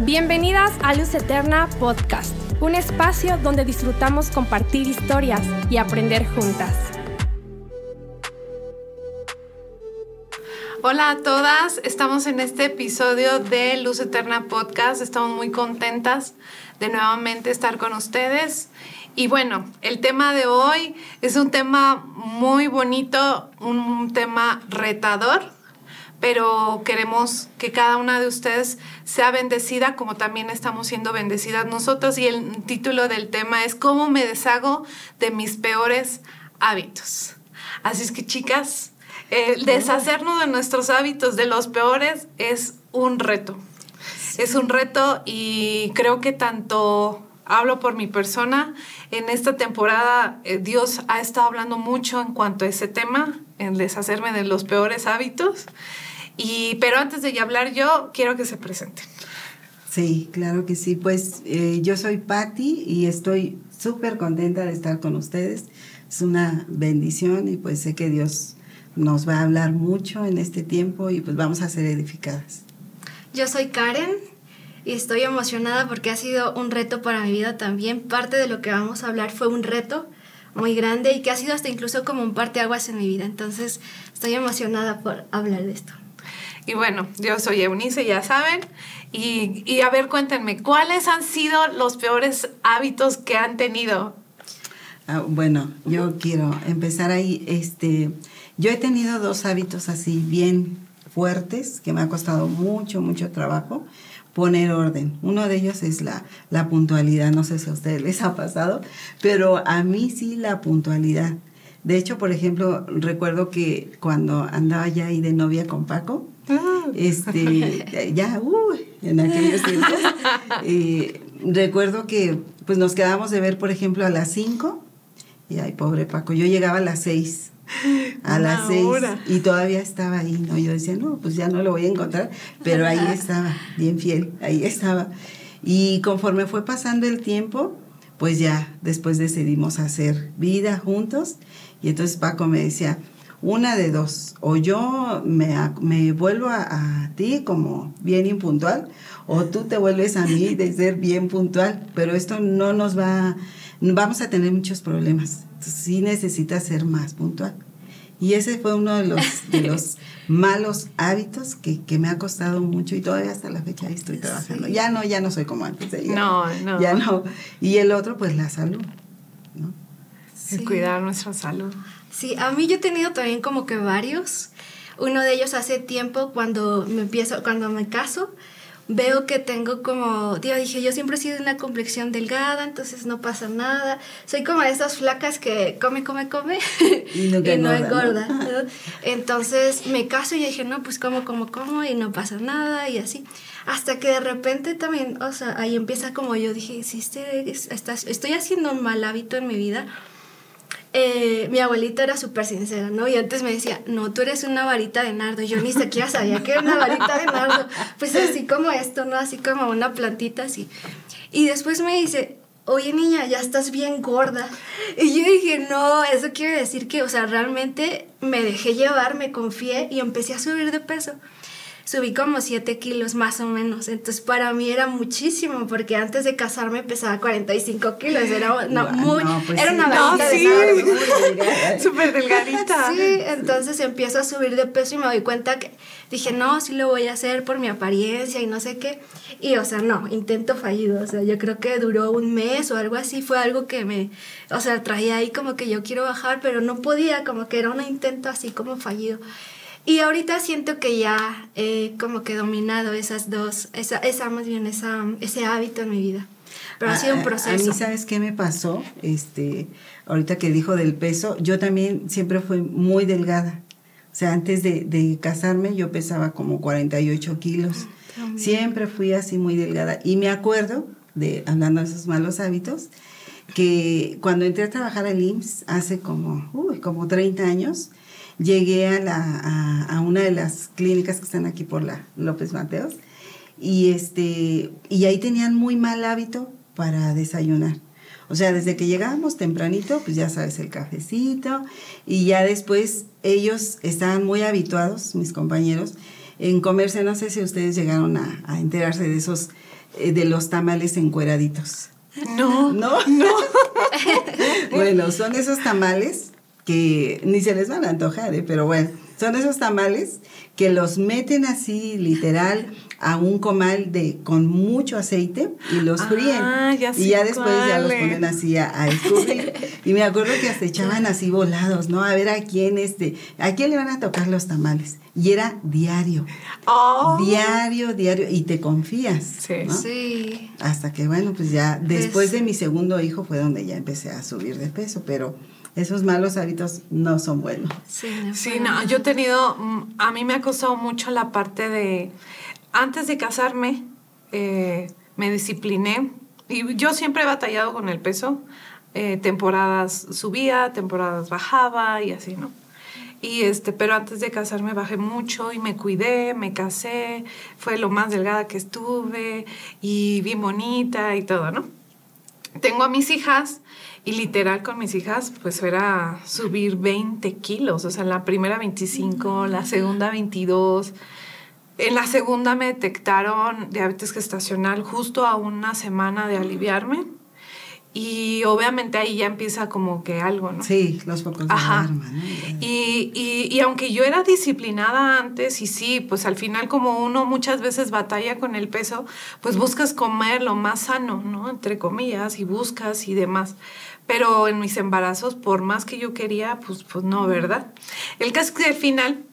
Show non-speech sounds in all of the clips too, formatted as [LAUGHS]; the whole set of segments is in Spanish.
Bienvenidas a Luz Eterna Podcast, un espacio donde disfrutamos compartir historias y aprender juntas. Hola a todas, estamos en este episodio de Luz Eterna Podcast, estamos muy contentas de nuevamente estar con ustedes. Y bueno, el tema de hoy es un tema muy bonito, un tema retador, pero queremos que cada una de ustedes sea bendecida como también estamos siendo bendecidas nosotros. Y el título del tema es ¿Cómo me deshago de mis peores hábitos? Así es que chicas, el deshacernos de nuestros hábitos, de los peores, es un reto. Es un reto y creo que tanto hablo por mi persona. En esta temporada eh, Dios ha estado hablando mucho en cuanto a ese tema, en deshacerme de los peores hábitos. Y, pero antes de hablar yo, quiero que se presenten. Sí, claro que sí. Pues eh, yo soy Patti y estoy súper contenta de estar con ustedes. Es una bendición y pues sé que Dios nos va a hablar mucho en este tiempo y pues vamos a ser edificadas. Yo soy Karen y estoy emocionada porque ha sido un reto para mi vida también. Parte de lo que vamos a hablar fue un reto muy grande y que ha sido hasta incluso como un parteaguas en mi vida. Entonces estoy emocionada por hablar de esto. Y bueno, yo soy Eunice, ya saben. Y, y, a ver, cuéntenme, ¿cuáles han sido los peores hábitos que han tenido? Ah, bueno, yo quiero empezar ahí. Este, yo he tenido dos hábitos así bien fuertes que me ha costado mucho, mucho trabajo poner orden. Uno de ellos es la, la puntualidad. No sé si a ustedes les ha pasado, pero a mí sí la puntualidad. De hecho, por ejemplo, recuerdo que cuando andaba ya ahí de novia con Paco, ah. este, ya, uy, en aquellos tiempos, eh, recuerdo que pues nos quedábamos de ver, por ejemplo, a las 5, y ay, pobre Paco, yo llegaba a las 6 a las seis y todavía estaba ahí, ¿no? Yo decía, no, pues ya no lo voy a encontrar, pero ahí estaba, bien fiel, ahí estaba. Y conforme fue pasando el tiempo, pues ya después decidimos hacer vida juntos y entonces Paco me decía, una de dos, o yo me, me vuelvo a, a, ti como bien impuntual, o tú te vuelves a mí de ser bien puntual, pero esto no nos va, vamos a tener muchos problemas. Entonces, sí necesitas ser más puntual. Y ese fue uno de los, de [LAUGHS] los malos hábitos que, que, me ha costado mucho y todavía hasta la fecha estoy trabajando. Ya no, ya no soy como antes. Ya, no, no. Ya no. Y el otro, pues la salud, ¿no? Sí. cuidar nuestra salud. Sí, a mí yo he tenido también como que varios. Uno de ellos hace tiempo cuando me empiezo, cuando me caso, veo que tengo como, dije, yo siempre he sido una complexión delgada, entonces no pasa nada. Soy como de esas flacas que come, come, come y no, [LAUGHS] y no engorda. ¿no? [LAUGHS] Entonces me caso y dije, no, pues como, como, como y no pasa nada y así. Hasta que de repente también, o sea, ahí empieza como yo dije, si este, estás, estoy haciendo un mal hábito en mi vida, eh, mi abuelita era súper sincera, ¿no? Y antes me decía, no, tú eres una varita de nardo. Yo ni siquiera sabía que era una varita de nardo. Pues así como esto, ¿no? Así como una plantita así. Y después me dice, oye niña, ya estás bien gorda. Y yo dije, no, eso quiere decir que, o sea, realmente me dejé llevar, me confié y empecé a subir de peso subí como 7 kilos más o menos. Entonces para mí era muchísimo porque antes de casarme pesaba 45 kilos. Era una, muy, pues era una no, sí. Súper [LAUGHS] delgadita. Sí, entonces empiezo a subir de peso y me doy cuenta que dije, no, sí lo voy a hacer por mi apariencia y no sé qué. Y o sea, no, intento fallido. O sea, yo creo que duró un mes o algo así. Fue algo que me, o sea, traía ahí como que yo quiero bajar, pero no podía, como que era un intento así como fallido. Y ahorita siento que ya he como que dominado esas dos, esa, esa más bien esa, ese hábito en mi vida. Pero ha sido un proceso. A, mí, ¿sabes qué me pasó? Este, ahorita que dijo del peso, yo también siempre fui muy delgada. O sea, antes de, de casarme yo pesaba como 48 kilos. También. Siempre fui así muy delgada. Y me acuerdo, de, hablando de esos malos hábitos, que cuando entré a trabajar al IMSS hace como, uy, como 30 años, llegué a, la, a, a, una de las clínicas que están aquí por la López Mateos y, este, y ahí tenían muy mal hábito para desayunar. O sea, desde que llegábamos tempranito, pues ya sabes, el cafecito y ya después ellos estaban muy habituados, mis compañeros, en comerse, no sé si ustedes llegaron a, a enterarse de esos eh, de los tamales encueraditos. No. ¿No? No. [LAUGHS] bueno, son esos tamales que ni se les van a antojar, ¿eh? pero bueno, son esos tamales que los meten así literal a un comal de con mucho aceite y los Ah, fríen. ya sé y ya después ya los cuáles. ponen así a, a escurrir. [LAUGHS] y me acuerdo que hasta echaban así volados, ¿no? A ver a quién este, a quién le van a tocar los tamales. Y era diario, Oh. diario, diario, y te confías. Sí. ¿no? Sí. Hasta que, bueno, pues ya después de mi segundo hijo fue donde ya empecé a subir de peso, pero esos malos hábitos no son buenos. Sí, no Sí, no, yo he tenido, mm, a mí me ha costado mucho la parte de, antes de casarme, eh, me discipliné y yo siempre he batallado con el peso, eh, temporadas subía, temporadas bajaba y así, ¿no? Y este, pero antes de casarme bajé mucho y me cuidé, me casé, fue lo más delgada que estuve y bien bonita y todo, ¿no? tengo a mis hijas y literal con mis hijas pues era subir 20 kilos, o sea, en la primera 25, la segunda 22. En la segunda me detectaron diabetes gestacional justo a una semana de aliviarme y obviamente ahí ya empieza como que algo, ¿no? Sí, los focos de Ajá. alarma, ¿no? Ya. Y, y, y aunque yo era disciplinada antes, y sí, pues al final como uno muchas veces batalla con el peso, pues buscas comer lo más sano, ¿no? Entre comillas, y buscas y demás. Pero en mis embarazos, por más que yo quería, pues, pues no, ¿verdad? El caso es que al final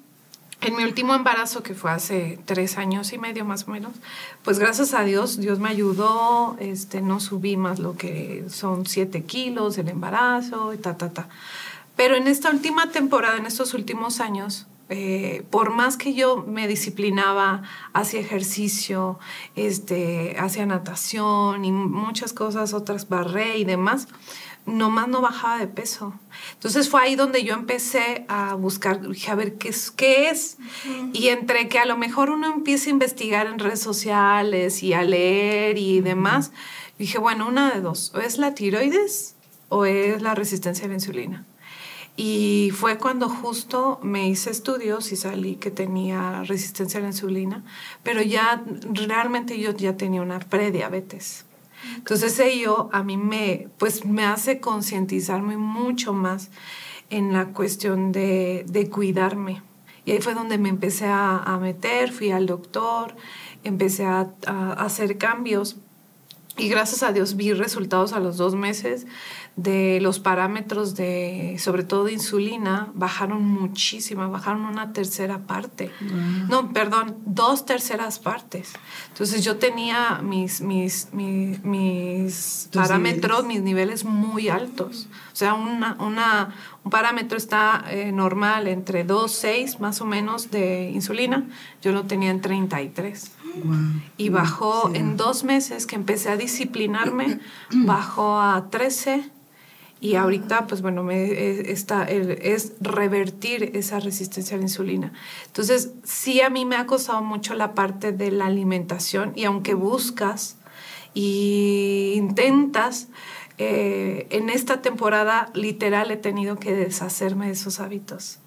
en mi último embarazo, que fue hace tres años y medio más o menos, pues gracias a Dios, Dios me ayudó, este, no subí más lo que son siete kilos el embarazo y ta, ta, ta. Pero en esta última temporada, en estos últimos años, eh, por más que yo me disciplinaba hacia ejercicio, este, hacia natación y muchas cosas, otras barré y demás, nomás no bajaba de peso. Entonces fue ahí donde yo empecé a buscar, dije, a ver, ¿qué es? Qué es? Y entre que a lo mejor uno empieza a investigar en redes sociales y a leer y demás, dije, bueno, una de dos, o es la tiroides o es la resistencia a la insulina. Y fue cuando justo me hice estudios y salí que tenía resistencia a la insulina, pero ya realmente yo ya tenía una prediabetes. Entonces ello a mí me, pues me hace concientizarme mucho más en la cuestión de, de cuidarme. Y ahí fue donde me empecé a, meter, fui al doctor, empecé a hacer cambios y gracias a Dios vi resultados a los dos meses de los parámetros de, sobre todo de insulina, bajaron muchísimo, bajaron una tercera parte. No, perdón, dos terceras partes. Entonces yo tenía mis, mis, mis, mis parámetros, niveles. mis niveles muy altos. O sea, una, una, un parámetro está eh, normal entre 2, 6 más o menos de insulina. Yo lo tenía en 33 Guau. y bajó Sí. en dos meses que empecé a disciplinarme, [CLEARS THROAT] bajó a 13 y ahorita pues bueno, me, eh, está, es revertir esa resistencia a la insulina. Entonces sí a mí me ha costado mucho la parte de la alimentación y aunque buscas y intentas, eh, en esta temporada literal he tenido que deshacerme de esos hábitos.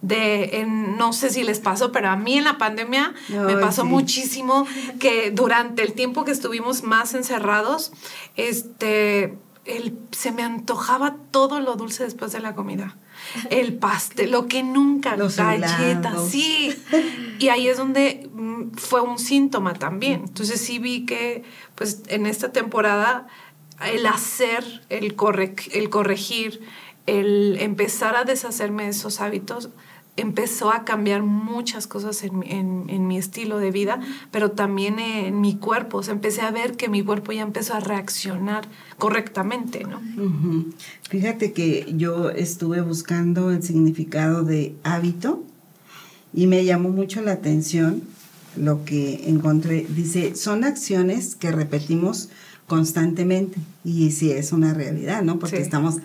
De, en- no sé si les pasó, pero a mí en la pandemia me pasó sí. muchísimo que durante el tiempo que estuvimos más encerrados, este, el- se me antojaba todo lo dulce después de la comida. El pastel, lo que nunca, Los galletas, sí. Y ahí es donde mm, fue un síntoma también. Entonces sí vi que, pues, en esta temporada, el hacer, el, corre- el corregir, el empezar a deshacerme de esos hábitos, empezó a cambiar muchas cosas en, en- en mi estilo de vida, pero también en mi cuerpo. O sea, empecé a ver que mi cuerpo ya empezó a reaccionar correctamente, ¿no? Fíjate que yo estuve buscando el significado de hábito y me llamó mucho la atención lo que encontré. Dice, son acciones que repetimos constantemente y sí es una realidad, ¿no? Porque Sí. estamos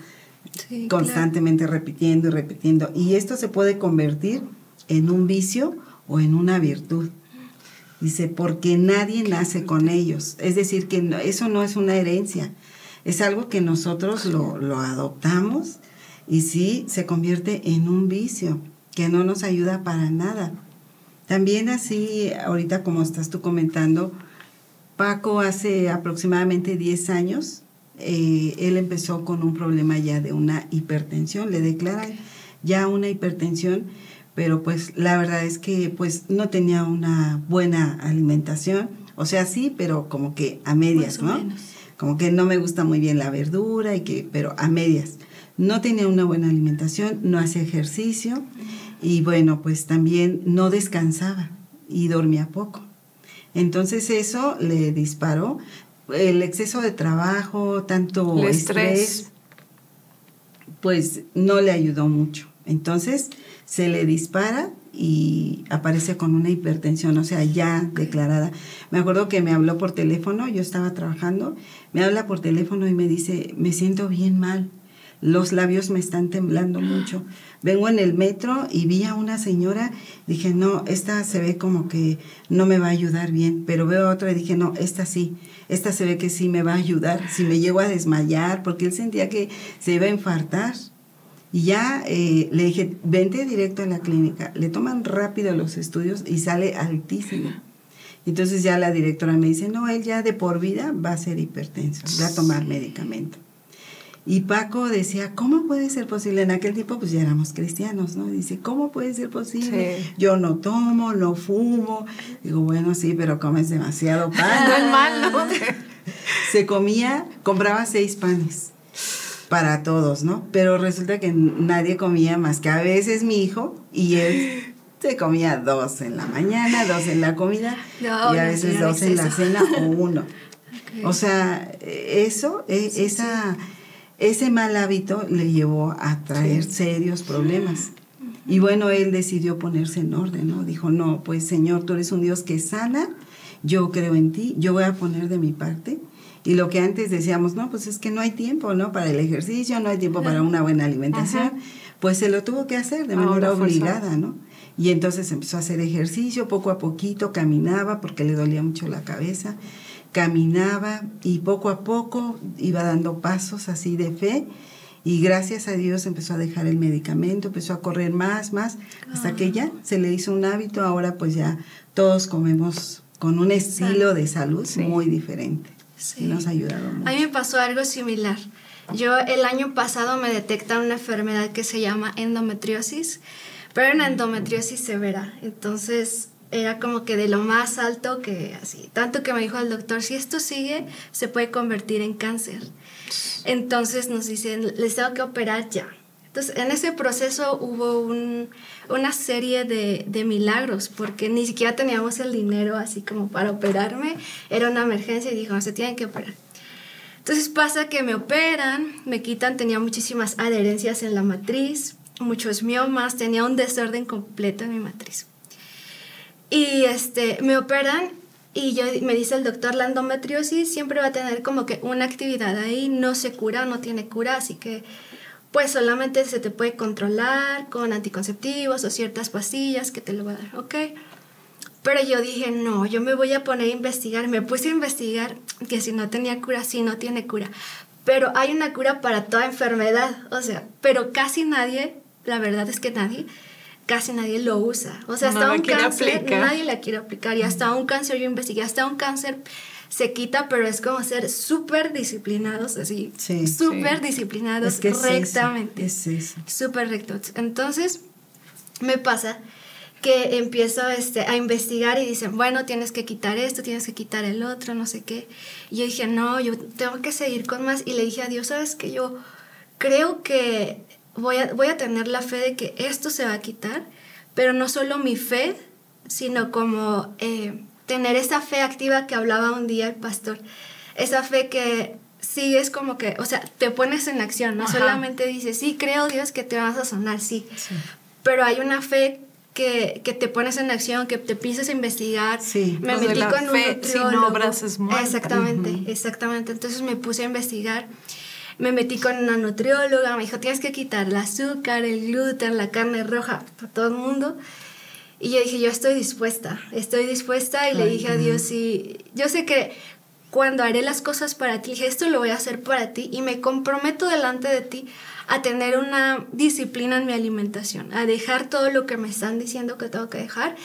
Sí, claro. constantemente repitiendo y repitiendo y esto se puede convertir en un vicio o en una virtud. Dice, porque nadie nace con ellos. Es decir, que no- eso no es una herencia, es algo que nosotros lo, lo adoptamos y sí se convierte en un vicio que no nos ayuda para nada. También así, ahorita como estás tú comentando, Paco hace aproximadamente 10 años, eh, él empezó con un problema ya de una hipertensión, le declaran ya una hipertensión, pero pues la verdad es que pues no tenía una buena alimentación, o sea, sí, pero como que a medias, ¿no? Como que no me gusta muy bien la verdura y que, pero a medias. No tenía una buena alimentación, no hacía ejercicio y bueno, pues también no descansaba y dormía poco. Entonces eso le disparó el exceso de trabajo, tanto estrés, pues no le ayudó mucho. Entonces se le dispara y aparece con una hipertensión, o sea, ya declarada. Me acuerdo que me habló por teléfono, yo estaba trabajando, me habla por teléfono y me dice, me siento bien mal, los labios me están temblando mucho. Vengo en el metro y vi a una señora, dije, no, esta se ve como que no me va a ayudar bien, pero veo a otra y dije, no, esta sí, esta se ve que sí me va a ayudar, si me llego a desmayar, porque él sentía que se iba a infartar. Y ya eh, le dije, vente directo a la clínica. Le toman rápido los estudios y sale altísimo. Entonces ya la directora me dice, no, él ya de por vida va a ser hipertenso, va a tomar medicamento. Y Paco decía, ¿cómo puede ser posible? En aquel tiempo pues ya éramos cristianos, ¿no? Dice, ¿cómo puede ser posible? Yo no tomo, no fumo. Digo, bueno, sí, pero comes demasiado pan. [LAUGHS] no es [LAUGHS] malo. Se comía, compraba seis panes para todos, ¿no? Pero resulta que nadie comía más que a veces mi hijo y él se comía dos en la mañana, dos en la comida y a veces dos en la cena o uno. [LAUGHS] O sea, eso, e, esa, ese mal hábito le llevó a traer serios problemas. Y bueno, él decidió ponerse en orden, ¿no? Dijo, no, pues Señor, tú eres un Dios que sana, yo creo en ti, yo voy a poner de mi parte y lo que antes decíamos, no, pues es que no hay tiempo, ¿no? Para el ejercicio, no hay tiempo para una buena alimentación. Pues se lo tuvo que hacer de manera obligada, ¿no? Y entonces empezó a hacer ejercicio, poco a poquito caminaba porque le dolía mucho la cabeza, caminaba y poco a poco iba dando pasos así de fe y gracias a Dios empezó a dejar el medicamento, empezó a correr más, más, hasta que ya se le hizo un hábito, ahora pues ya todos comemos con un estilo de salud muy diferente. Sí. Nos ha ayudado mucho. A mí me pasó algo similar. Yo el año pasado me detectaron una enfermedad que se llama endometriosis, pero una endometriosis severa. Entonces era como que de lo más alto que así. Tanto que me dijo el doctor, si esto sigue, se puede convertir en cáncer. Entonces nos dicen, les tengo que operar ya. Entonces, en ese proceso hubo un, una serie de, de, milagros, porque ni siquiera teníamos el dinero así como para operarme. Era una emergencia y dijo, se tienen que operar. Entonces pasa que me operan, me quitan, tenía muchísimas adherencias en la matriz, muchos miomas, tenía un desorden completo en mi matriz. Y este, me operan y yo, me dice el doctor, la endometriosis siempre va a tener como que una actividad ahí, no se cura, no tiene cura, así que pues solamente se te puede controlar con anticonceptivos o ciertas pastillas que te lo va a dar, ¿ok? Pero yo dije, no, yo me voy a poner a investigar. Me puse a investigar que si no tenía cura, si no tiene cura. Pero hay una cura para toda enfermedad, o sea, pero casi nadie, la verdad es que nadie, casi nadie lo usa. O sea, hasta un cáncer, nadie la quiere aplicar. Y hasta un cáncer, yo investigué, hasta un cáncer se quita, pero es como ser súper disciplinados, así, súper disciplinados rectamente. Es eso. Súper rectos. Entonces, me pasa que empiezo este, a investigar y dicen, bueno, tienes que quitar esto, tienes que quitar el otro, no sé qué. Y yo dije, no, yo tengo que seguir con más. Y le dije a Dios, ¿sabes qué? Yo creo que voy a, voy a tener la fe de que esto se va a quitar, pero no solo mi fe, sino como... Eh, tener esa fe activa que hablaba un día el pastor, esa fe que sigues como que, o sea, te pones en acción, no solamente dices, sí, creo Dios que te vas a sonar, sí, pero hay una fe que, que, te pones en acción, que te empiezas a investigar. Sí. Me metí con fe un sin obras es muerta. Exactamente, exactamente. Entonces me puse a investigar. Me metí con una nutrióloga, me dijo, tienes que quitar el azúcar, el gluten, la carne roja, para todo el mundo. Y yo dije, yo estoy dispuesta, estoy dispuesta y le dije a Dios, sí, yo sé que cuando haré las cosas para ti, dije, esto lo voy a hacer para ti y me comprometo delante de ti a tener una disciplina en mi alimentación, a dejar todo lo que me están diciendo que tengo que dejar,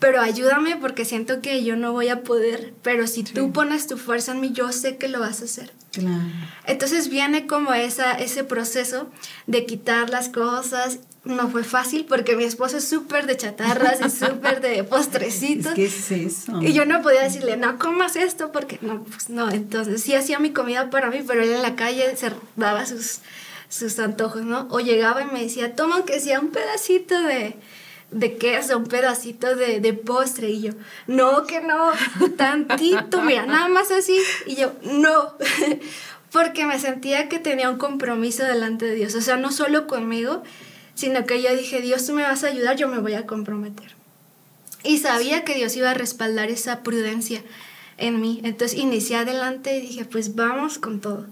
pero ayúdame porque siento que yo no voy a poder, pero si tú pones tu fuerza en mí, yo sé que lo vas a hacer. Claro. Entonces viene como esa, ese proceso de quitar las cosas. No fue fácil porque mi esposo es súper de chatarras, es súper de [LAUGHS] postrecitos. ¿Qué es eso? Y yo no podía decirle, no comas esto porque no, pues no. Entonces sí hacía mi comida para mí, pero él en la calle se daba sus, sus antojos, ¿no? O llegaba y me decía, toma aunque sea un pedacito de, de queso, un pedacito de, de, postre. Y yo, no, que no, tantito, mira, nada más así. Y yo, no, [LAUGHS] porque me sentía que tenía un compromiso delante de Dios. O sea, no solo conmigo, sino que yo dije, Dios, tú me vas a ayudar, yo me voy a comprometer. Y sabía que Dios iba a respaldar esa prudencia en mí. Entonces inicié adelante y dije, pues vamos con todo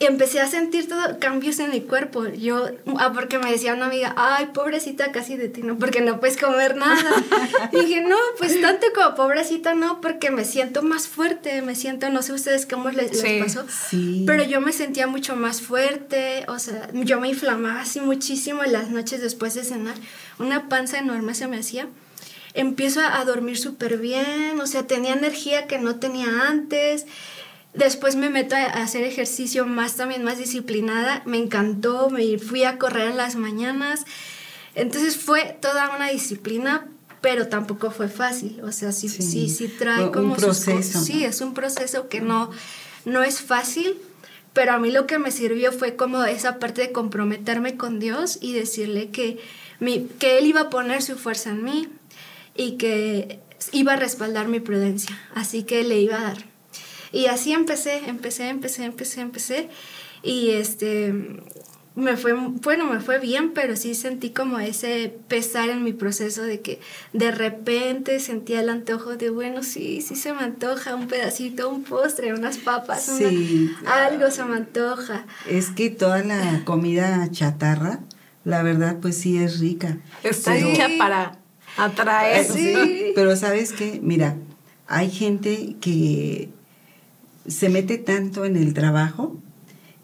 empecé a sentir todo, cambios en mi cuerpo. Yo, ah, porque me decía una amiga, ay, pobrecita casi de ti, ¿no? Porque no puedes comer nada. y dije, no, pues tanto como pobrecita no, porque me siento más fuerte, me siento, no sé ustedes cómo les, pasó, sí. pero yo me sentía mucho más fuerte, o sea, yo me inflamaba así muchísimo en las noches después de cenar, una panza enorme se me hacía. Empiezo a, a dormir súper bien, o sea, tenía energía que no tenía antes. Después me meto a hacer ejercicio más también, más disciplinada. Me encantó, me fui a correr en las mañanas. Entonces fue toda una disciplina, pero tampoco fue fácil. O sea, sí, sí, sí, trae como un proceso. sí, es un proceso que no, no es fácil, pero a mí lo que me sirvió fue como esa parte de comprometerme con Dios y decirle que, mi, que Él iba a poner su fuerza en mí y que iba a respaldar mi prudencia. Así que le iba a dar. Y así empecé, empecé, empecé, empecé, empecé. Y este, me fue, bueno, me fue bien, pero sí sentí como ese pesar en mi proceso de que de repente sentía el antojo de, bueno, sí, sí se me antoja un pedacito, un postre, unas papas, sí. algo se me antoja. Es que toda la comida chatarra, la verdad, pues sí es rica. Está hecha para atraer. Sí. Pero sabes qué, mira, hay gente que se mete tanto en el trabajo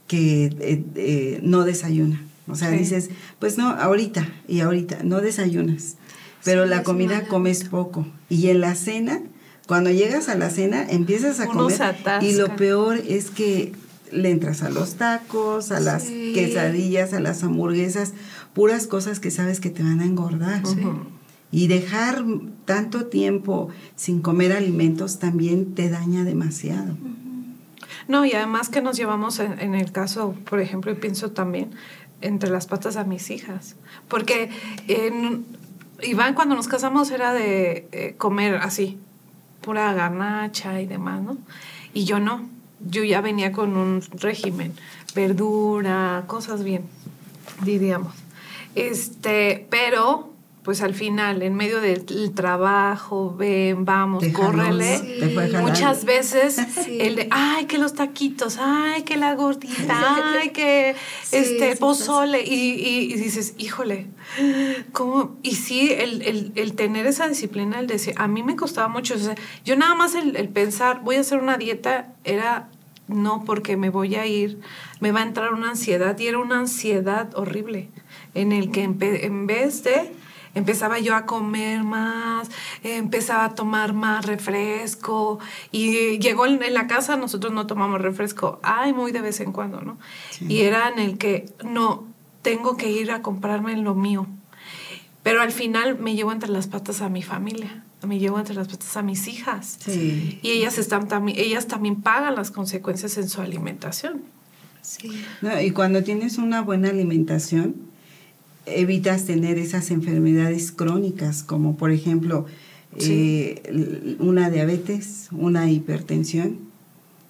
que eh, eh, no desayuna. O sea, dices, pues no, ahorita y ahorita, no desayunas. Pero la comida comes poco. Y en la cena, cuando llegas a la cena, empiezas a comer. Y lo peor es que le entras a los tacos, a las quesadillas, a las hamburguesas, puras cosas que sabes que te van a engordar. Y dejar tanto tiempo sin comer alimentos también te daña demasiado. No, y además que nos llevamos en, el caso, por ejemplo, y pienso también entre las patas a mis hijas, porque Iván cuando nos casamos era de eh, comer así, pura garnacha y demás, ¿no? Y yo no, yo ya venía con un régimen, verdura, cosas bien, diríamos. Este, pero pues al final, en medio del trabajo, ven, vamos, córrele. Muchas veces [LAUGHS] el de, ay, que los taquitos, ay, que la gordita, ay, que este pozole. Y, dices, híjole, ¿cómo? Y sí, el, tener esa disciplina, el decir, a mí me costaba mucho. yo nada más el, pensar, voy a hacer una dieta, era no porque me voy a ir, me va a entrar una ansiedad y era una ansiedad horrible en el que en vez de empezaba yo a comer más, empezaba a tomar más refresco y llegó en, la casa, nosotros no tomamos refresco, ay, muy de vez en cuando, ¿no? Y era en el que, no, tengo que ir a comprarme lo mío. Pero al final me llevo entre las patas a mi familia, me llevo entre las patas a mis hijas. Sí. Y ellas, están también, ellas también pagan las consecuencias en su alimentación. Sí. y cuando tienes una buena alimentación, evitas tener esas enfermedades crónicas, como por ejemplo eh, una diabetes, una hipertensión,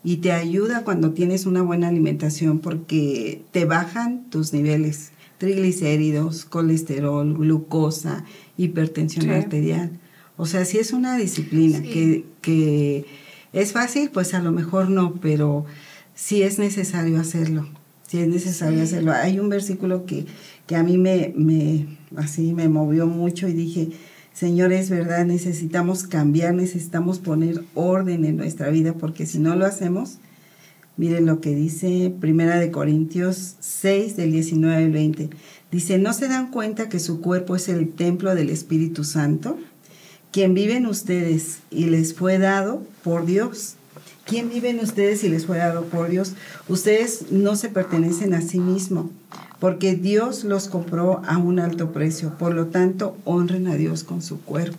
y te ayuda cuando tienes una buena alimentación porque te bajan tus niveles triglicéridos, colesterol, glucosa, hipertensión arterial. O sea, si es una disciplina que, que es fácil, pues a lo mejor no, pero sí es necesario hacerlo. Sí es necesario hacerlo. Hay un versículo que, que a mí me, me, así me movió mucho y dije, Señor, es verdad, necesitamos cambiar, necesitamos poner orden en nuestra vida, porque si no lo hacemos, miren lo que dice Primera de Corintios 6, del 19 al 20. Dice, ¿no se dan cuenta que su cuerpo es el templo del Espíritu Santo, quien vive en ustedes y les fue dado por Dios. ¿Quién vive en ustedes y les fue dado por Dios? Ustedes no se pertenecen a sí mismos, porque Dios los compró a un alto precio. Por lo tanto, honren a Dios con su cuerpo.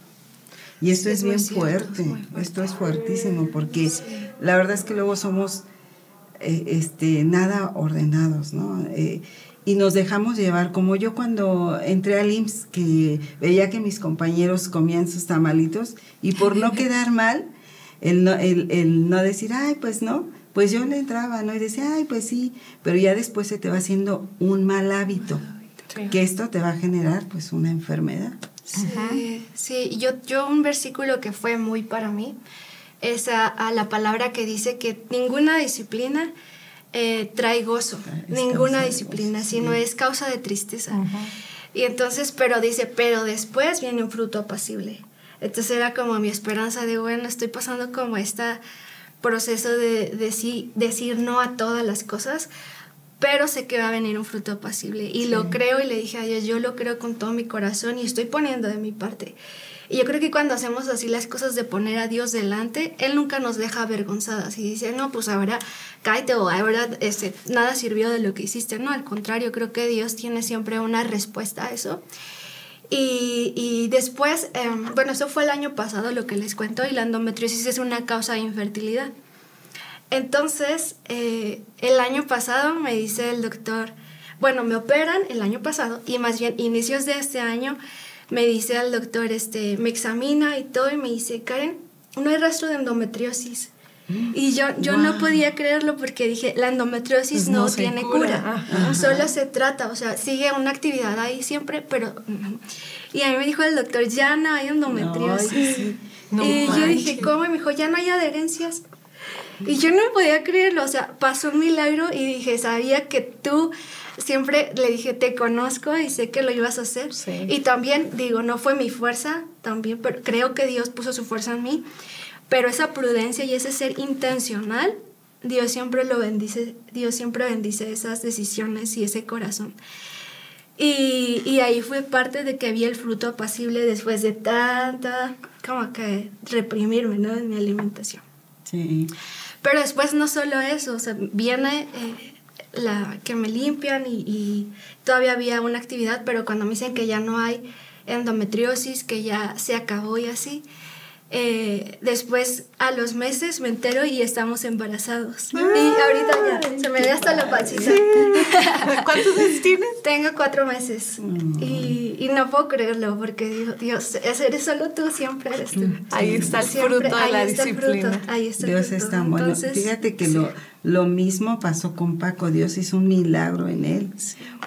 Y esto es, bien fuerte, esto es fuertísimo, porque la verdad es que luego somos eh, este, nada ordenados, ¿no? Eh, y nos dejamos llevar, como yo cuando entré al IMSS, que veía que mis compañeros comían sus tamalitos, y por no [LAUGHS] quedar mal, el no, el, no decir, ay, pues no, pues yo le entraba, ¿no? Y decía, ay, pues sí, pero ya después se te va haciendo un mal hábito, que esto te va a generar pues una enfermedad. Sí, sí, yo, yo un versículo que fue muy para mí es a, la palabra que dice que ninguna disciplina eh, trae gozo, ninguna disciplina, sino es causa de tristeza. Y entonces, pero dice, pero después viene un fruto apacible. Entonces era como mi esperanza de, bueno, estoy pasando como este proceso de, de decir no a todas las cosas, pero sé que va a venir un fruto apacible. Y lo creo y le dije a Dios, yo lo creo con todo mi corazón y estoy poniendo de mi parte. Y yo creo que cuando hacemos así las cosas de poner a Dios delante, Él nunca nos deja avergonzadas y dice, no, pues ahora cállate o ahora este, nada sirvió de lo que hiciste. No, al contrario, creo que Dios tiene siempre una respuesta a eso. Y, y después, em, bueno, eso fue el año pasado lo que les cuento, y la endometriosis es una causa de infertilidad. Entonces, eh, el año pasado me dice el doctor, bueno, me operan el año pasado y más bien inicios de este año me dice el doctor, este, me examina y todo y me dice, Karen, no hay rastro de endometriosis. Y yo, yo no podía creerlo porque dije, la endometriosis pues no, tiene cura, solo se trata, o sea, sigue una actividad ahí siempre, pero... Y a mí me dijo el doctor, ya no hay endometriosis. y yo dije, ¿cómo? Y me dijo, ya no hay adherencias. Y yo no podía creerlo, o sea, pasó un milagro y dije, sabía que tú siempre le dije, te conozco y sé que lo ibas a hacer. Y también digo, no fue mi fuerza, también, pero creo que Dios puso su fuerza en mí. Pero esa prudencia y ese ser intencional, Dios siempre lo bendice, Dios siempre bendice esas decisiones y ese corazón. Y, y, ahí fue parte de que vi el fruto apacible después de tanta, como que reprimirme, ¿no? En mi alimentación. Sí. Pero después no solo eso, o sea, viene eh, la que me limpian y, y, todavía había una actividad, pero cuando me dicen que ya no hay endometriosis, que ya se acabó y así, eh, después a los meses me entero y estamos embarazados. Y ahorita ya se me ve hasta la pancita. [LAUGHS] ¿Cuántos meses tienes? Tengo cuatro meses. Mm. Y, y, no puedo creerlo porque digo, Dios, eres solo tú, siempre eres tú. Ahí está el fruto de la disciplina. ahí está Dios es tan bueno. Fíjate que lo, lo mismo pasó con Paco. Dios hizo un milagro en él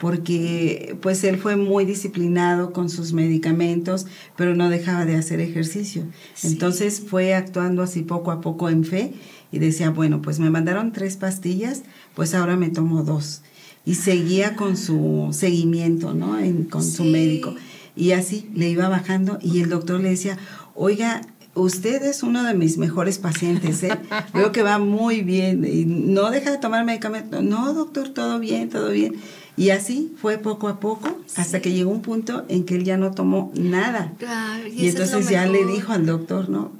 porque pues él fue muy disciplinado con sus medicamentos, pero no dejaba de hacer ejercicio. Entonces fue actuando así poco a poco en fe y decía, bueno, pues me mandaron tres pastillas, pues ahora me tomo dos. Y seguía con su seguimiento, ¿no? con su médico. Y así le iba bajando y el doctor le decía, oiga, usted es uno de mis mejores pacientes, ¿eh? [LAUGHS] Veo que va muy bien y no deja de tomar medicamento. No, doctor, todo bien, todo bien. Y así fue poco a poco hasta que llegó un punto en que él ya no tomó nada. y, entonces ya le dijo al doctor, ¿no?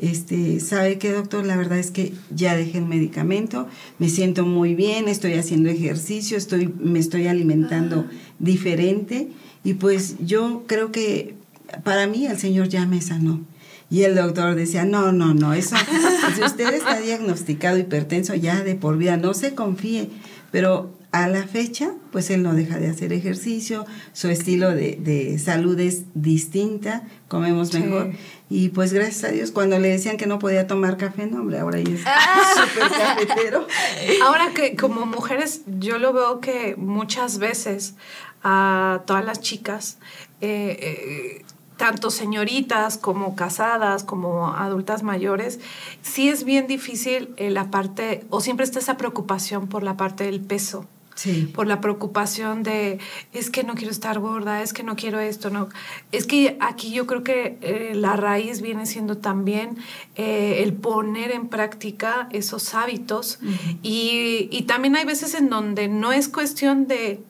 Este, ¿sabe qué, doctor? La verdad es que ya dejé el medicamento, me siento muy bien, estoy haciendo ejercicio, estoy, me estoy alimentando ah. diferente y pues yo creo que para mí el Señor ya me sanó. Y el doctor decía, no, no, no, eso, si usted está [LAUGHS] diagnosticado hipertenso ya de por vida, no se confíe, pero a la fecha, pues él no deja de hacer ejercicio, su estilo de, salud es distinta, comemos mejor. Y pues gracias a Dios, cuando le decían que no podía tomar café, no, hombre, ahora ya es ah. súper cafetero. [LAUGHS] Ahora que como mujeres, yo lo veo que muchas veces a todas las chicas, eh, eh, tanto señoritas como casadas, como adultas mayores, sí es bien difícil la parte, o siempre está esa preocupación por la parte del peso por la preocupación de es que no quiero estar gorda, es que no quiero esto, no. Es que aquí yo creo que eh, la raíz viene siendo también eh, el poner en práctica esos hábitos. Y, y también hay veces en donde no es cuestión de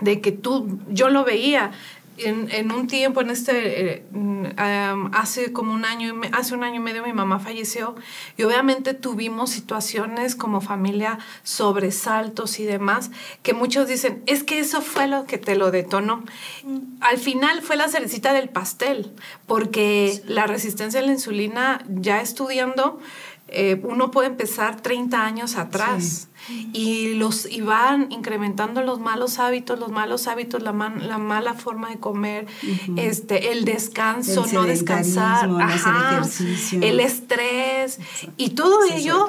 de que tú, yo lo veía, en, en, un tiempo, en este, eh, um, hace como un año, hace un año y medio mi mamá falleció y obviamente tuvimos situaciones como familia, sobresaltos y demás, que muchos dicen, es que eso fue lo que te lo detonó. Mm. Al final fue la cerecita del pastel, porque la resistencia a la insulina, ya estudiando, eh, uno puede empezar 30 años atrás y, los, y van incrementando los malos hábitos, los malos hábitos, la, la mala forma de comer, este, el descanso, no descansar, el estrés. Y todo ello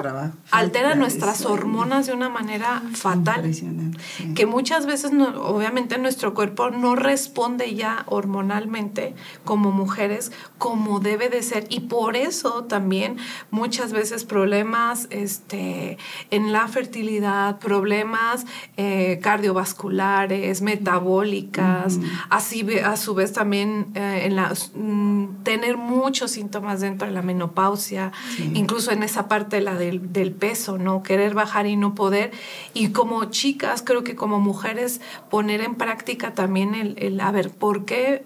altera nuestras hormonas de una manera fatal. Que muchas veces, no, obviamente, nuestro cuerpo no responde ya hormonalmente como mujeres como debe de ser. Y por eso también muchas veces problemas este, en la fertilidad problemas eh, cardiovasculares, metabólicas, así a su vez también eh, en mm, tener muchos síntomas dentro de la menopausia, incluso en esa parte la del, del, peso, ¿no? Querer bajar y no poder. Y como chicas, creo que como mujeres, poner en práctica también el, el a ver, ¿por qué,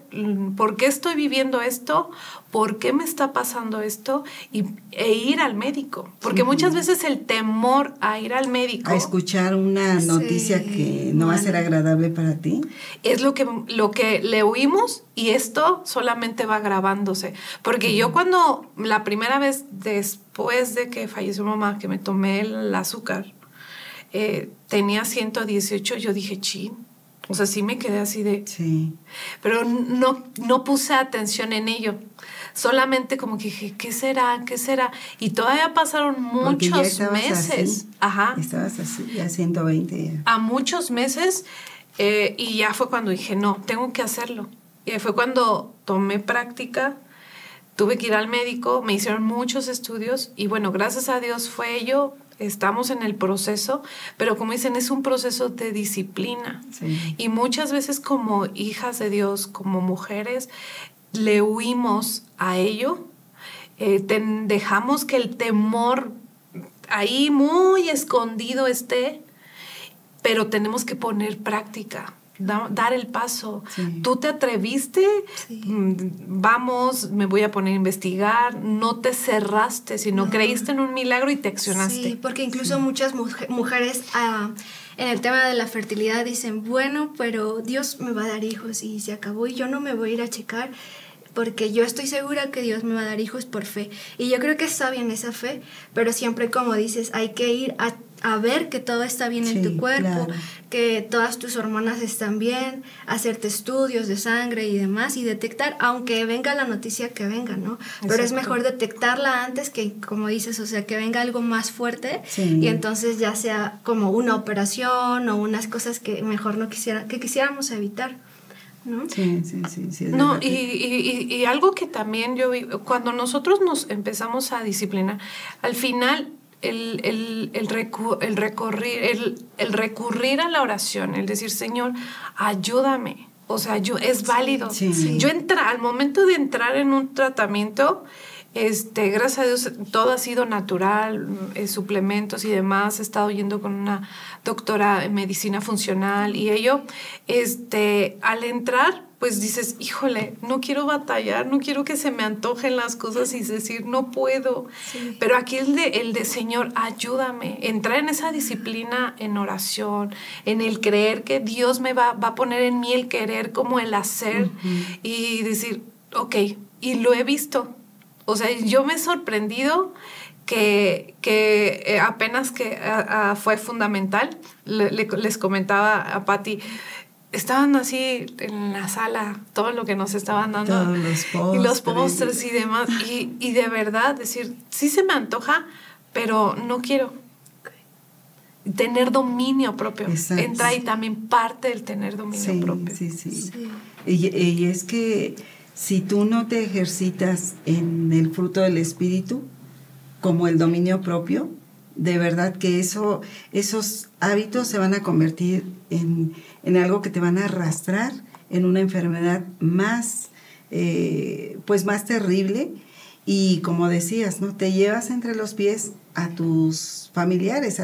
¿por qué estoy viviendo esto? ¿por qué me está pasando esto? Y, e ir al médico. Porque muchas veces el temor a ir al médico. A escuchar una noticia que no va a ser agradable para ti. Es lo que, lo que le oímos y esto solamente va agravándose. Porque yo cuando la primera vez después de que falleció mamá, que me tomé el azúcar, eh, tenía 118, yo dije, chin. O sea, sí me quedé así de... Sí. Pero no, no puse atención en ello solamente como que dije, ¿qué será? ¿Qué será? Y todavía pasaron muchos meses. Ajá. Estabas así, a 120. A muchos meses. Eh, y ya fue cuando dije, no, tengo que hacerlo. Y fue cuando tomé práctica, tuve que ir al médico, me hicieron muchos estudios y bueno, gracias a Dios fue ello, estamos en el proceso, pero como dicen, es un proceso de disciplina. Y muchas veces como hijas de Dios, como mujeres, le huimos a ello, eh, dejamos que el temor ahí muy escondido esté, pero tenemos que poner práctica. dar el paso. Tú te atreviste, mm, vamos, me voy a poner a investigar, no te cerraste, sino creíste en un milagro y te accionaste. Sí, porque incluso muchas mujeres ah, en el tema de la fertilidad dicen, bueno, pero Dios me va a dar hijos y se acabó y yo no me voy a ir a checar porque yo estoy segura que Dios me va a dar hijos por fe. Y yo creo que está bien esa fe, pero siempre como dices, hay que ir a, ver que todo está bien en tu cuerpo, que todas tus hormonas están bien, hacerte estudios de sangre y demás y detectar, aunque venga la noticia que venga, ¿no? Pero es mejor detectarla antes que, como dices, o sea, que venga algo más fuerte y entonces ya sea como una operación o unas cosas que mejor no quisiera, que quisiéramos evitar. ¿No? Sí, sí, sí. no, y, y, y, algo que también yo vi, cuando nosotros nos empezamos a disciplinar, al final el, el, el, el, recurrir, el, el recurrir a la oración, el decir, Señor, ayúdame. O sea, yo, es válido. Yo entra, al momento de entrar en un tratamiento, este, gracias a Dios, todo ha sido natural, eh, suplementos y demás. He estado yendo con una doctora en medicina funcional y ello, este, al entrar, pues dices, híjole, no quiero batallar, no quiero que se me antojen las cosas y decir, no puedo. Pero aquí el de, el de, Señor, ayúdame. Entrar en esa disciplina en oración, en el creer que Dios me va, va a poner en mí el querer como el hacer y decir, ok, y lo he visto o sea, yo me he sorprendido que, eh, apenas que fue fundamental, les comentaba a Patti, estaban así en la sala, todo lo que nos estaban dando. Todos los postres. Y los postres y demás. Y, de verdad, decir, sí se me antoja, pero no quiero. Tener dominio propio. Entra ahí también parte del tener dominio propio. Sí, sí. sí. y es que si tú no te ejercitas en el fruto del Espíritu, como el dominio propio, de verdad que eso, esos hábitos se van a convertir en, algo que te van a arrastrar en una enfermedad más, eh, pues más terrible. Y como decías, ¿no? Te llevas entre los pies a tus familiares.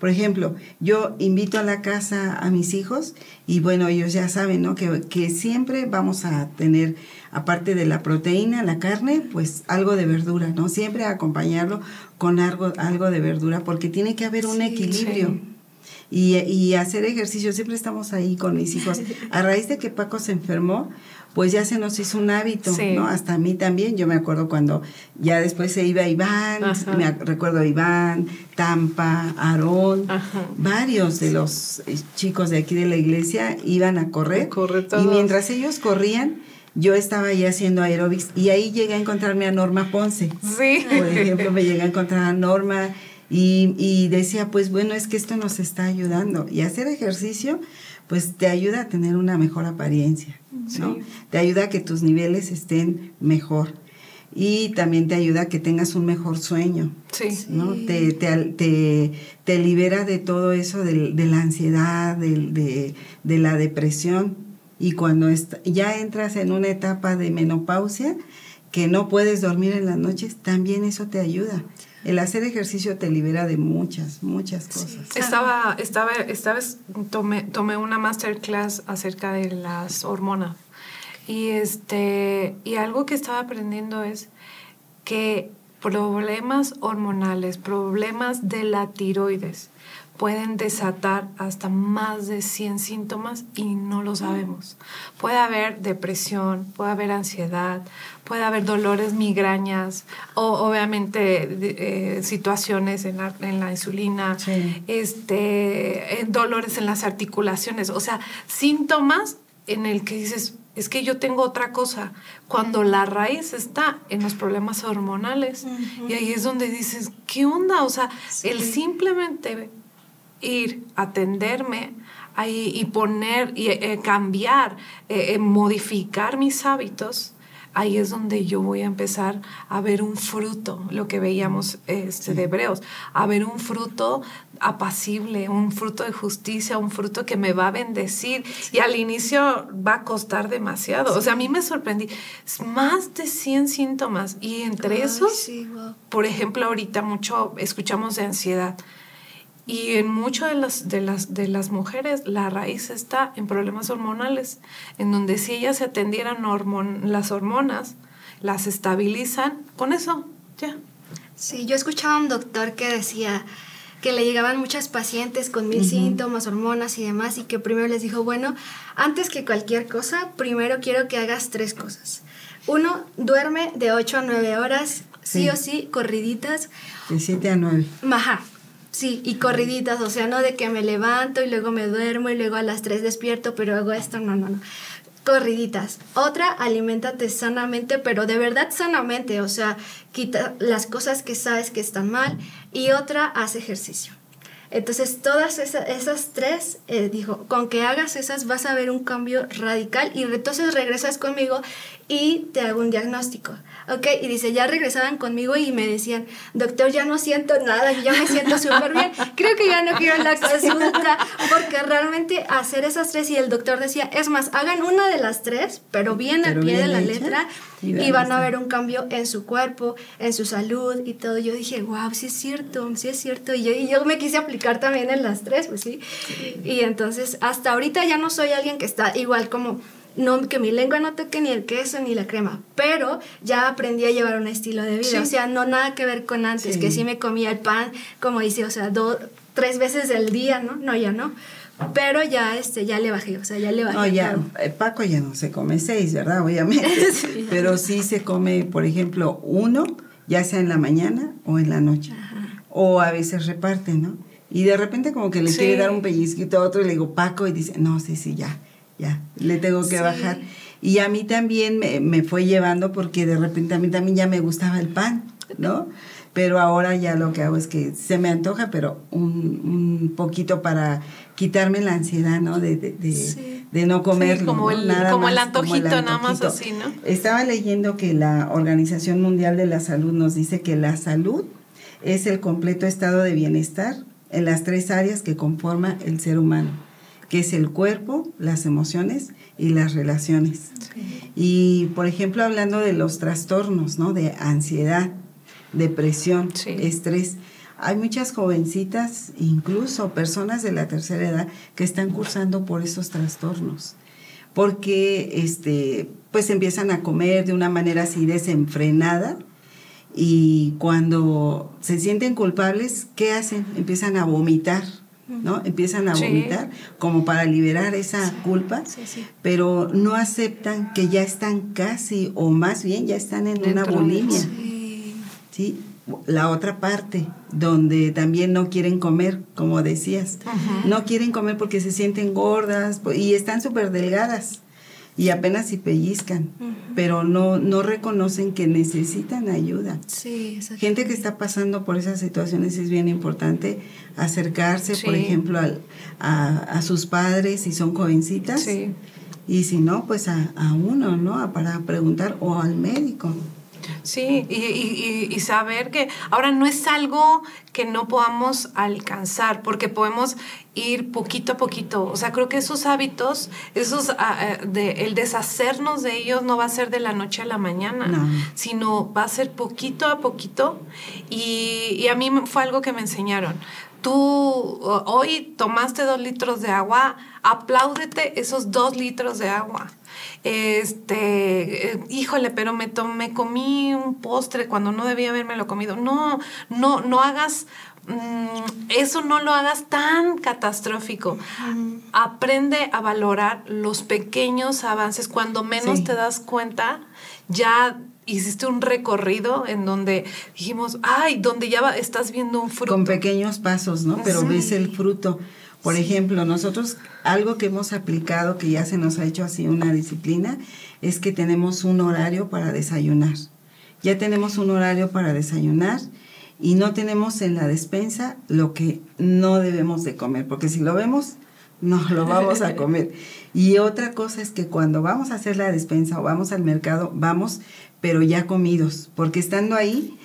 por ejemplo, yo invito a la casa a mis hijos y bueno, ellos ya saben, ¿no? Que, que siempre vamos a tener, aparte de la proteína, la carne, pues algo de verdura, ¿no? Siempre acompañarlo con algo, algo de verdura porque tiene que haber un equilibrio. Y, y, hacer ejercicio, siempre estamos ahí con mis hijos. [LAUGHS] A raíz de que Paco se enfermó, pues ya se nos hizo un hábito, ¿no? Hasta a mí también, yo me acuerdo cuando ya después se iba Iván, me recuerdo Iván, Tampa, Aarón, varios de los eh, chicos de aquí de la iglesia iban a correr. y mientras ellos corrían, yo estaba ahí haciendo aeróbics y ahí llegué a encontrarme a Norma Ponce. Sí. Por ejemplo, me llegué a encontrar a Norma y, y decía, pues bueno, es que esto nos está ayudando. Y hacer ejercicio, pues te ayuda a tener una mejor apariencia, ¿no? Te ayuda a que tus niveles estén mejor y también te ayuda a que tengas un mejor sueño, sí. ¿no? Te, te, te, libera de todo eso, de, de la ansiedad, de, de, la depresión y cuando ya entras en una etapa de menopausia, que no puedes dormir en las noches, también eso te ayuda el hacer ejercicio te libera de muchas, muchas cosas. Estaba, estaba, esta vez tomé, tomé una masterclass acerca de las hormonas. Y, este, y algo que estaba aprendiendo es que problemas hormonales, problemas de la tiroides, pueden desatar hasta más de 100 síntomas y no lo sabemos. Puede haber depresión, puede haber ansiedad, puede haber dolores, migrañas, o obviamente eh, situaciones en la, en la insulina, este, dolores en las articulaciones, o sea, síntomas en el que dices, es que yo tengo otra cosa, cuando la raíz está en los problemas hormonales, y ahí es donde dices, ¿qué onda? O sea, el simplemente ir a atenderme ahí y poner y eh, cambiar, eh, modificar mis hábitos, ahí es donde yo voy a empezar a ver un fruto, lo que veíamos este, de Hebreos, a ver un fruto apacible, un fruto de justicia, un fruto que me va a bendecir. Y al inicio va a costar demasiado. O sea, a mí me sorprendí. Más de 100 síntomas. Y entre esos, por ejemplo, ahorita mucho escuchamos de ansiedad. Y en muchas de las, de, las, de las mujeres la raíz está en problemas hormonales, en donde si ellas se atendieran las hormonas, las estabilizan, con eso, ya. Sí, yo escuchaba a un doctor que decía que le llegaban muchas pacientes con mil síntomas, hormonas y demás, y que primero les dijo, bueno, antes que cualquier cosa, primero quiero que hagas tres cosas. Uno, duerme de 8 a 9 horas, sí, o sí, corriditas. De 7 a 9. Ajá, Sí, y corriditas, o sea, no de que me levanto y luego me duermo y luego a las 3 despierto, pero hago esto, no, no, no. Corriditas. Otra, alimentate sanamente, pero de verdad sanamente, o sea, quita las cosas que sabes que están mal. Y otra, haz ejercicio. Entonces, todas esas, tres, eh, dijo, con que hagas esas vas a ver un cambio radical y entonces regresas conmigo y te hago un diagnóstico. ¿Ok? Y dice, ya regresaban conmigo y me decían, doctor, ya no siento nada, ya me siento súper bien, [LAUGHS] creo que ya no quiero la consulta, porque realmente hacer esas tres y el doctor decía, es más, hagan una de las tres, pero bien al pie de la letra y, van a ver un cambio en su cuerpo, en su salud y todo. Yo dije, wow, sí es cierto, sí es cierto. Y yo, y yo me quise aplicar también en las tres, pues sí. Y entonces, hasta ahorita ya no soy alguien que está igual como no que mi lengua no toque ni el queso ni la crema, pero ya aprendí a llevar un estilo de vida, o sea, no nada que ver con antes, que sí me comía el pan, como dice, o sea, dos, tres veces al día, ¿no? No, ya no. Pero ya, este, ya le bajé, o sea, ya le bajé. No, ya, eh, Paco ya no se come seis, ¿verdad? Obviamente. [LAUGHS] Pero sí se come, por ejemplo, uno, ya sea en la mañana o en la noche. O a veces reparte, ¿no? Y de repente como que le quiere dar un pellizquito a otro y le digo, Paco, y dice, no, sí, sí, ya, ya, le tengo que bajar. Y a mí también me, me, fue llevando porque de repente a mí también ya me gustaba el pan, ¿no? Pero ahora ya lo que hago es que se me antoja, pero un, un poquito para quitarme la ansiedad, ¿no? De, de, de, no comer. como, el, como, el antojito, nada más así, ¿no? Estaba leyendo que la Organización Mundial de la Salud nos dice que la salud es el completo estado de bienestar en las tres áreas que conforma el ser humano, que es el cuerpo, las emociones y las relaciones. Y, por ejemplo, hablando de los trastornos, ¿no? De ansiedad, depresión, estrés, hay muchas jovencitas, incluso personas de la tercera edad, que están cursando por esos trastornos. Porque este, pues empiezan a comer de una manera así desenfrenada y cuando se sienten culpables, ¿qué hacen? Empiezan a vomitar. ¿No? Empiezan a vomitar como para liberar esa culpa, pero no aceptan que ya están casi o más bien ya están en una bulimia. ¿sí? La otra parte, donde también no quieren comer, como decías, no quieren comer porque se sienten gordas y están súper delgadas y apenas si pellizcan, pero no, no reconocen que necesitan ayuda. Sí, Gente que está pasando por esas situaciones es bien importante acercarse, por ejemplo, a, sus padres si son jovencitas. Y si no, pues a, a uno, ¿no? Para preguntar o al médico. Sí, y, y, saber que ahora no es algo que no podamos alcanzar, porque podemos ir poquito a poquito. O sea, creo que esos hábitos, esos, de, el deshacernos de ellos no va a ser de la noche a la mañana, sino va a ser poquito a poquito. Y, y a mí fue algo que me enseñaron tú hoy tomaste dos litros de agua, apláudete esos dos litros de agua este, eh, híjole, pero me, tomé, comí un postre cuando no debía haberme lo comido. No, no, no hagas, mm, eso no lo hagas tan catastrófico. Aprende a valorar los pequeños avances. Cuando menos te das cuenta, ya hiciste un recorrido en donde dijimos, ay, donde ya estás viendo un fruto. Con pequeños pasos, ¿no? Pero ves el fruto. Por ejemplo, nosotros algo que hemos aplicado, que ya se nos ha hecho así una disciplina, es que tenemos un horario para desayunar. Ya tenemos un horario para desayunar y no tenemos en la despensa lo que no debemos de comer, porque si lo vemos, no lo vamos a [LAUGHS] comer. Y otra cosa es que cuando vamos a hacer la despensa o vamos al mercado, vamos, pero ya comidos, porque estando ahí,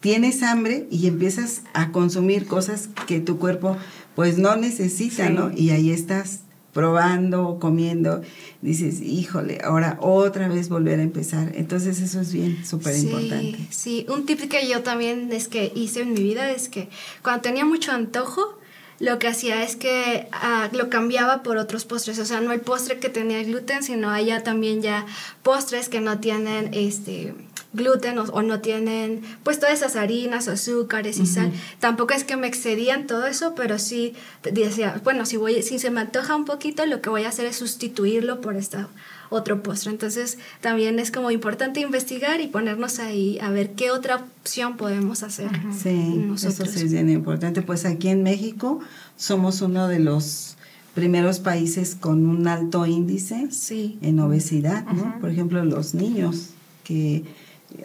tienes hambre y empiezas a consumir cosas que tu cuerpo pues no necesita, ¿no? Y ahí estás probando, comiendo, dices, híjole, ahora otra vez volver a empezar. Entonces eso es bien, súper importante. Sí, un tip que yo también es que hice en mi vida es que cuando tenía mucho antojo, lo que hacía es que ah, lo cambiaba por otros postres, o sea, no el postre que tenía gluten, sino allá también ya postres que no tienen este gluten o, no tienen pues todas esas harinas, azúcares y sal. Tampoco es que me excedían todo eso, pero sí decía, bueno, si, voy, si se me antoja un poquito, lo que voy a hacer es sustituirlo por esta otro postre. Entonces también es como importante investigar y ponernos ahí a ver qué otra opción podemos hacer. Sí, eso sí es bien importante. Pues aquí en México somos uno de los primeros países con un alto índice en obesidad, ¿no? Por ejemplo, los niños que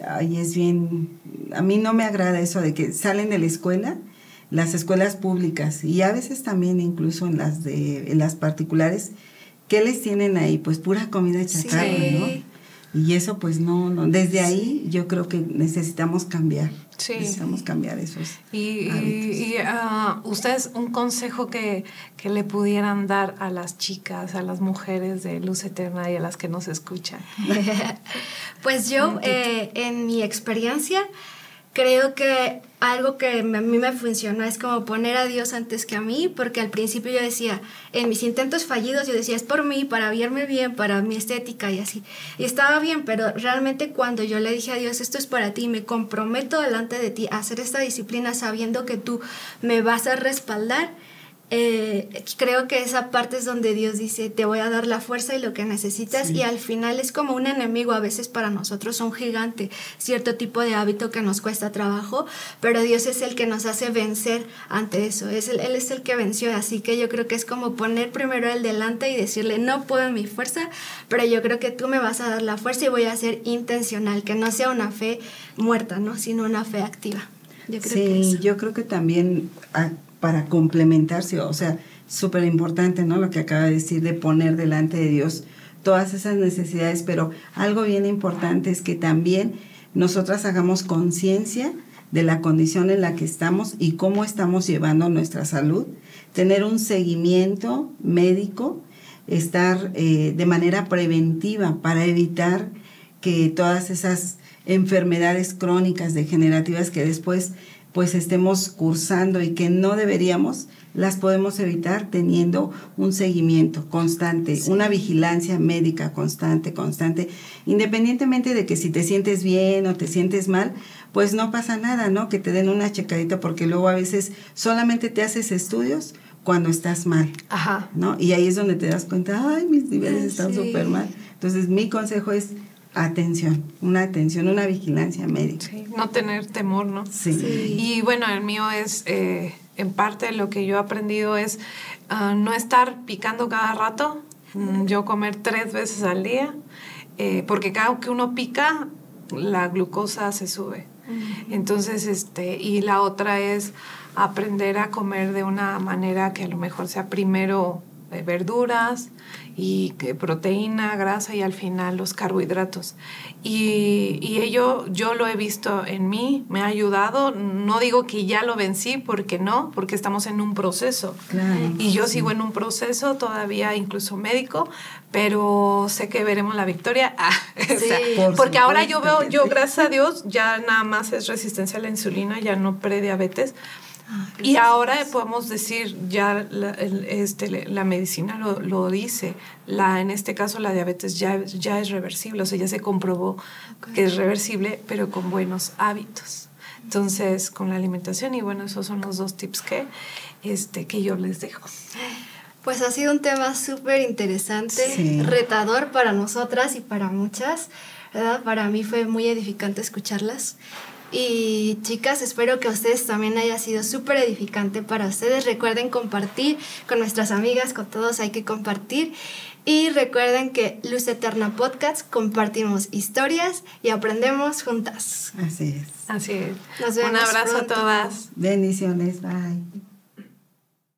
ahí es bien, a mí no me agrada eso de que salen de la escuela, las escuelas públicas y a veces también incluso en las de en las particulares, ¿qué les tienen ahí? Pues pura comida chatarra, ¿no? Y eso pues no, no. desde ahí yo creo que necesitamos cambiar. Sí. Necesitamos cambiar esos. Y, y, ah, ustedes, un consejo que, que, le pudieran dar a las chicas, a las mujeres de Luz Eterna y a las que nos escuchan. [LAUGHS] pues yo, eh, en mi experiencia, creo que algo que a mí me funcionó es como poner a Dios antes que a mí, porque al principio yo decía, en mis intentos fallidos, yo decía, es por mí, para verme bien, para mi estética y así. Y estaba bien, pero realmente cuando yo le dije a Dios, esto es para ti, me comprometo delante de ti a hacer esta disciplina sabiendo que tú me vas a respaldar, eh, creo que esa parte es donde Dios dice, te voy a dar la fuerza y lo que necesitas y al final es como un enemigo a veces para nosotros, un gigante, cierto tipo de hábito que nos cuesta trabajo, pero Dios es el que nos hace vencer ante eso, es Él es el que venció, así que yo creo que es como poner primero el delante y decirle, no puedo mi fuerza, pero yo creo que tú me vas a dar la fuerza y voy a ser intencional, que no sea una fe muerta, ¿no? sino una fe activa. Yo creo sí, yo creo que también ah, para complementarse, o sea, súper importante, ¿no? Lo que acaba de decir de poner delante de Dios todas esas necesidades, pero algo bien importante es que también nosotras hagamos conciencia de la condición en la que estamos y cómo estamos llevando nuestra salud, tener un seguimiento médico, estar eh, de manera preventiva para evitar que todas esas enfermedades crónicas degenerativas que después pues estemos cursando y que no deberíamos, las podemos evitar teniendo un seguimiento constante, una vigilancia médica constante, constante, independientemente de que si te sientes bien o te sientes mal, pues no pasa nada, ¿no? Que te den una checadita porque luego a veces solamente te haces estudios cuando estás mal, Ajá. ¿no? Y ahí es donde te das cuenta, ay, mis niveles están Sí. súper mal. Entonces, mi consejo es atención, una atención, una vigilancia médica. Sí, no tener temor, ¿no? Sí. Sí. Y bueno, el mío es, eh, en parte lo que yo he aprendido es ah, no estar picando cada rato, Mm, yo comer tres veces al día, eh, porque cada que uno pica, la glucosa se sube. Entonces, este, y la otra es aprender a comer de una manera que a lo mejor sea primero verduras y que proteína, grasa y al final los carbohidratos. Y, y ello yo lo he visto en mí, me ha ayudado. No digo que ya lo vencí, porque no, porque estamos en un proceso. Claro. Y yo sigo en un proceso todavía incluso médico, pero sé que veremos la victoria. [LAUGHS] Ah, o sea, Por porque ahora yo veo, yo sí. gracias a Dios, ya nada más es resistencia a la insulina, ya no prediabetes. Y ahora podemos decir, ya la, el- este, la medicina lo, lo dice, la, en este caso la diabetes ya, ya es reversible, o sea, ya se comprobó que es reversible, pero con buenos hábitos. Entonces, con la alimentación, y bueno, esos son los dos tips que, este, que yo les dejo. Pues ha sido un tema súper interesante, Sí. retador para nosotras y para muchas, ¿verdad? Para mí fue muy edificante escucharlas. Y chicas, espero que a ustedes también haya sido súper edificante para ustedes. Recuerden compartir con nuestras amigas, con todos hay que compartir. Y recuerden que Luz Eterna Podcast compartimos historias y aprendemos juntas. Así es. Así es. Nos Un vemos abrazo pronto. a todas. Bendiciones, bye.